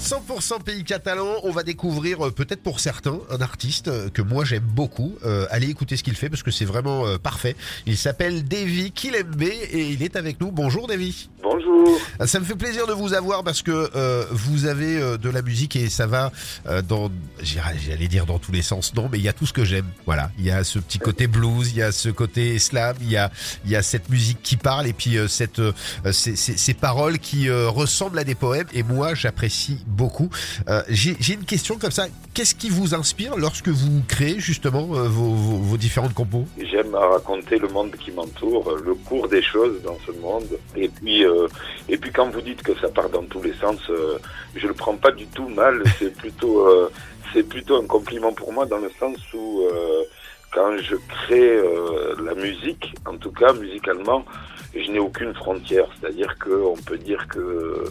100% pays catalan, on va découvrir euh, peut-être pour certains un artiste euh, que moi j'aime beaucoup. Euh, allez écouter ce qu'il fait parce que c'est vraiment euh, parfait. Il s'appelle Davy Kilembe et il est avec nous. Bonjour Davy. Bonjour. Euh, Ça me fait plaisir de vous avoir parce que euh, vous avez de la musique et ça va dans, j'allais dire dans tous les sens, non, mais il y a tout ce que j'aime. Voilà, il y a ce petit côté blues, il y a ce côté slam, il y a, il y a cette musique qui parle et puis cette, ces, ces- ces paroles qui ressemblent à des poèmes et moi j'apprécie beaucoup. Euh, J'ai une question comme ça. Qu'est-ce qui vous inspire lorsque vous créez justement euh, vos, vos, vos différentes compos? J'aime raconter le monde qui m'entoure, le cours des choses dans ce monde. Et puis, euh, et puis quand vous dites que ça part dans tous les sens, je le prends pas du tout mal. C'est plutôt, c'est plutôt un compliment pour moi dans le sens où quand je crée euh, la musique, en tout cas musicalement, je n'ai aucune frontière. C'est-à-dire qu'on peut dire que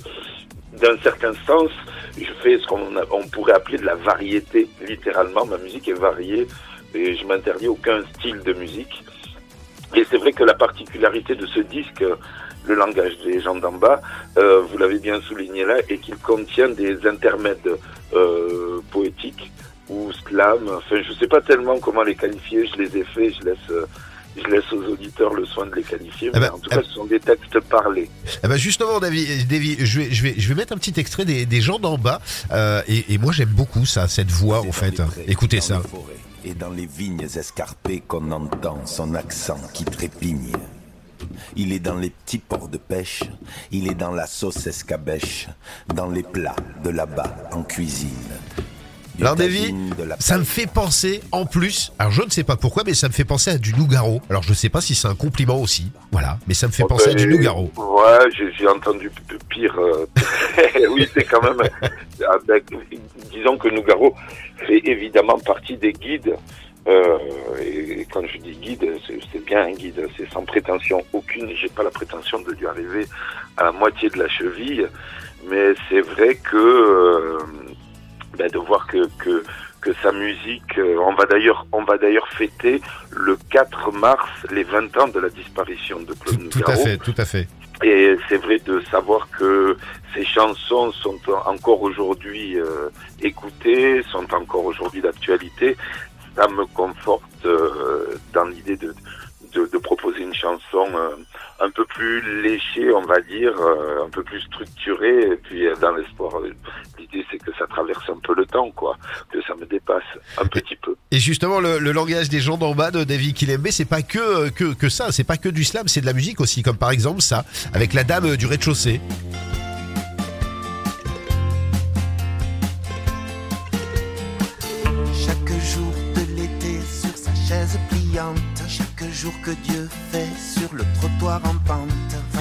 d'un certain sens, je fais ce qu'on pourrait appeler de la variété. Littéralement, ma musique est variée et je m'interdis aucun style de musique. Et c'est vrai que la particularité de ce disque, le langage des gens d'en bas, euh, vous l'avez bien souligné là, est qu'il contient des intermèdes euh, poétiques ou slam. Enfin, je sais pas tellement comment les qualifier. Je les ai faits. Je laisse, euh, je laisse aux auditeurs le soin de les qualifier. Ah Mais bah, en tout ah- cas, ce sont des textes parlés. Eh ben justement, David, David, je vais, je vais, je vais mettre un petit extrait des, des gens d'en bas. Euh, et, et moi, j'aime beaucoup ça, cette voix, en fait. Écoutez ça. Et dans les vignes escarpées qu'on entend son accent qui trépigne. Il est dans les petits ports de pêche, il est dans la sauce escabèche, dans les plats de là-bas en cuisine. Du Alors, David, tagine, de la ça me fait penser, en plus, alors je ne sais pas pourquoi, mais ça me fait penser à du Nougaro. Alors je ne sais pas si c'est un compliment aussi, voilà, mais ça me fait penser à du Euh, Nougaro. Ouais, j'ai j'ai entendu p- pire. euh, oui, c'est quand même. avec- disons que Nougaro fait évidemment partie des guides. Euh, et quand je dis guide, c'est c'est bien un guide. C'est sans prétention aucune. J'ai pas la prétention de lui arriver à la moitié de la cheville, mais c'est vrai que euh, ben, de voir que que que sa musique, euh, on va d'ailleurs, on va d'ailleurs fêter le 4 mars les 20 ans de la disparition de Claude tout à Nougaro. fait, tout à fait. Et c'est vrai de savoir que ces chansons sont encore aujourd'hui euh, écoutées, sont encore aujourd'hui d'actualité. Ça me conforte euh, dans l'idée de, de, de proposer une chanson euh, un peu plus léchée, on va dire, euh, un peu plus structurée. Et puis euh, dans l'espoir, l'idée c'est que ça traverse un peu le temps, quoi, que ça me dépasse un petit peu. Et justement, le, le langage des gens d'en bas de David Kilembe, c'est pas que, que, que ça, c'est pas que du slam, c'est de la musique aussi, comme par exemple ça, avec la dame du rez-de-chaussée. Chaque jour que Dieu fait sur le trottoir en pente.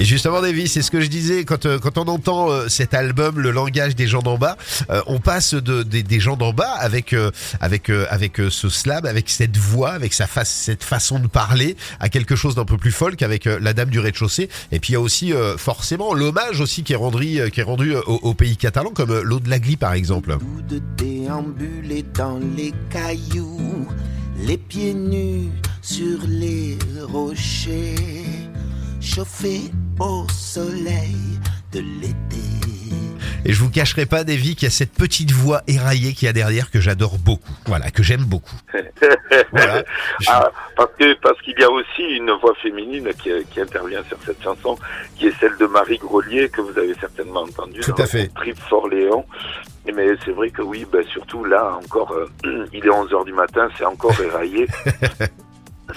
Et justement, Davy, c'est ce que je disais quand euh, quand on entend euh, cet album, le langage des gens d'en bas, euh, on passe de des, des gens d'en bas avec euh, avec avec ce slam, avec cette voix, avec sa face, cette façon de parler, à quelque chose d'un peu plus folk avec la dame du rez-de-chaussée. Et puis il y a aussi forcément l'hommage aussi qui est rendu qui est rendu au, au pays catalan, comme l'eau de la glie par exemple. De déambuler dans les cailloux, les pieds nus sur les rochers, chauffés au soleil de l'été. Et je vous cacherai pas, Davy, qu'il y a cette petite voix éraillée qu'il y a derrière que j'adore beaucoup. Voilà, que j'aime beaucoup. Voilà. Je- Ah, parce que parce qu'il y a aussi une voix féminine qui, qui intervient sur cette chanson, qui est celle de Marie Grolier que vous avez certainement entendue Tout dans à fait. Trip for Léon. Et Mais c'est vrai que oui, ben surtout là encore, euh, il est 11 heures du matin, c'est encore éraillé.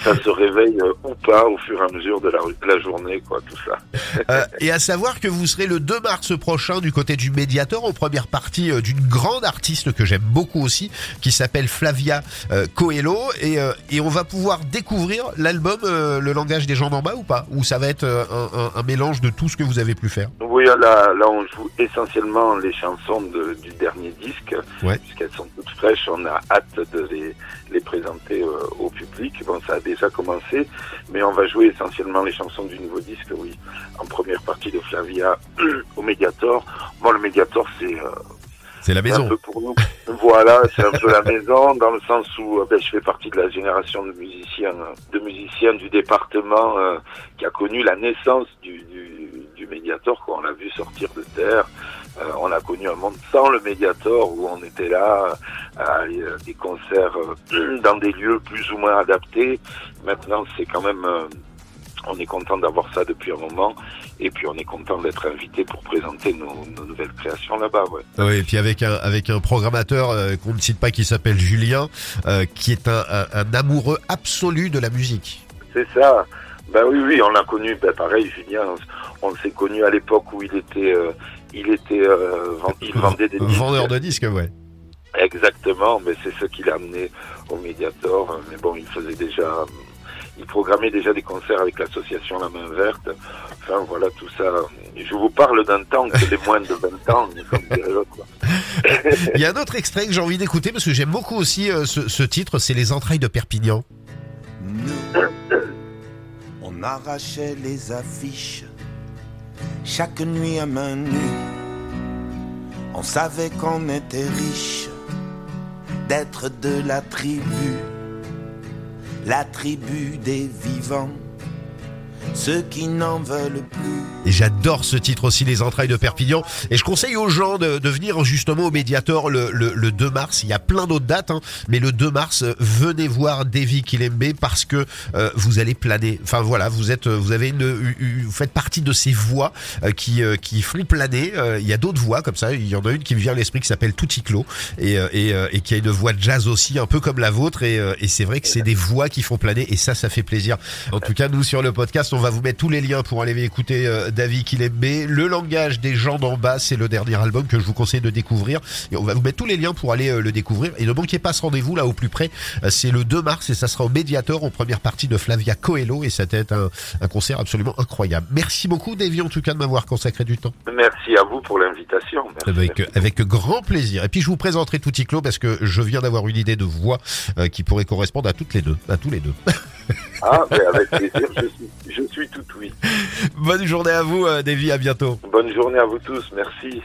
ça se réveille euh, ou pas au fur et à mesure de la, la journée, quoi, tout ça. Euh, et à savoir que vous serez le 2 mars prochain du côté du Mediator en première partie euh, d'une grande artiste que j'aime beaucoup aussi, qui s'appelle Flavia euh, Coelho, et, euh, et on va pouvoir découvrir l'album Le langage des gens d'en bas ou pas? Ou ça va être un, un- un mélange de tout ce que vous avez pu faire? Là, là, on joue essentiellement les chansons de- du dernier disque, Ouais. puisqu'elles sont toutes fraîches. On a hâte de les, les présenter euh, au public. Bon, ça a déjà commencé, mais on va jouer essentiellement les chansons du nouveau disque, oui, en première partie de Flavia au Mediator. Bon, le Mediator, c'est euh, C'est la C'est un maison. peu pour nous. Voilà, c'est un peu la maison dans le sens où euh, ben, je fais partie de la génération de musiciens, de musiciens du département euh, qui a connu la naissance du, du, du Mediator. Quoi. On l'a vu sortir de terre. Euh, on a connu un monde sans le Mediator où on était là à des concerts euh, dans des lieux plus ou moins adaptés. Maintenant, c'est quand même euh, on est content d'avoir ça depuis un moment et puis on est content d'être invité pour présenter nos, nos nouvelles créations là-bas. Ouais. Oui, et puis avec un avec un programmateur euh, qu'on ne cite pas qui s'appelle Julien, euh, qui est un, un, un amoureux absolu de la musique. C'est ça. Ben oui, oui, on l'a connu. Ben pareil, Julien, on, on s'est connu à l'époque où il était, euh, il était, euh, vend- il vendait des disques. Vendeur de disques, ouais. Exactement. Mais c'est ce qui l'a amené au Mediator. Mais bon, il faisait déjà, il programmait déjà des concerts avec l'association La Main Verte. Enfin voilà, tout ça. Je vous parle d'un temps que les moins de 20 ans, comme. Il y a un autre extrait que j'ai envie d'écouter parce que j'aime beaucoup aussi euh, ce, ce titre, c'est Les entrailles de Perpignan. On arrachait les affiches chaque nuit à main nue. On savait qu'on était riche d'être de la tribu, la tribu des vivants, ceux qui n'en veulent plus. Et j'adore ce titre aussi, Les entrailles de Perpignan. Et je conseille aux gens de, de venir justement au Mediator le, le, le 2 mars. Il y a plein d'autres dates, hein, mais le 2 mars, euh, venez voir Davy Kilembe parce que euh, vous allez planer. Enfin voilà, vous êtes, euh, vous avez une, u- u- vous faites partie de ces voix euh, qui euh, qui font planer. Euh, Il y a d'autres voix comme ça. Il y en a une qui me vient à l'esprit qui s'appelle Touticlo et et, et qui a une voix de jazz aussi, un peu comme la vôtre. Et, et c'est vrai que c'est des voix qui font planer et ça, ça fait plaisir. En tout cas, nous sur le podcast, on va vous mettre tous les liens pour aller écouter David Kilembe. Le langage des gens d'en bas, c'est le dernier album que je vous conseille de découvrir. Et on va vous mettre tous les liens pour aller euh, le découvrir. Et ne manquez pas ce rendez-vous là au plus près. Euh, c'est le 2 mars et ça sera au Mediator en première partie de Flavia Coelho et ça va être un, un concert absolument incroyable. Merci beaucoup, Davy, en tout cas, de m'avoir consacré du temps. Merci à vous pour l'invitation. Merci. Avec, avec grand plaisir. Et puis je vous présenterai Touticlo parce que je viens d'avoir une idée de voix euh, qui pourrait correspondre à toutes les deux, à tous les deux. Ah, ben avec plaisir, je suis, je suis tout oui. Bonne journée à vous, euh, Davy, à bientôt. Bonne journée à vous tous, merci.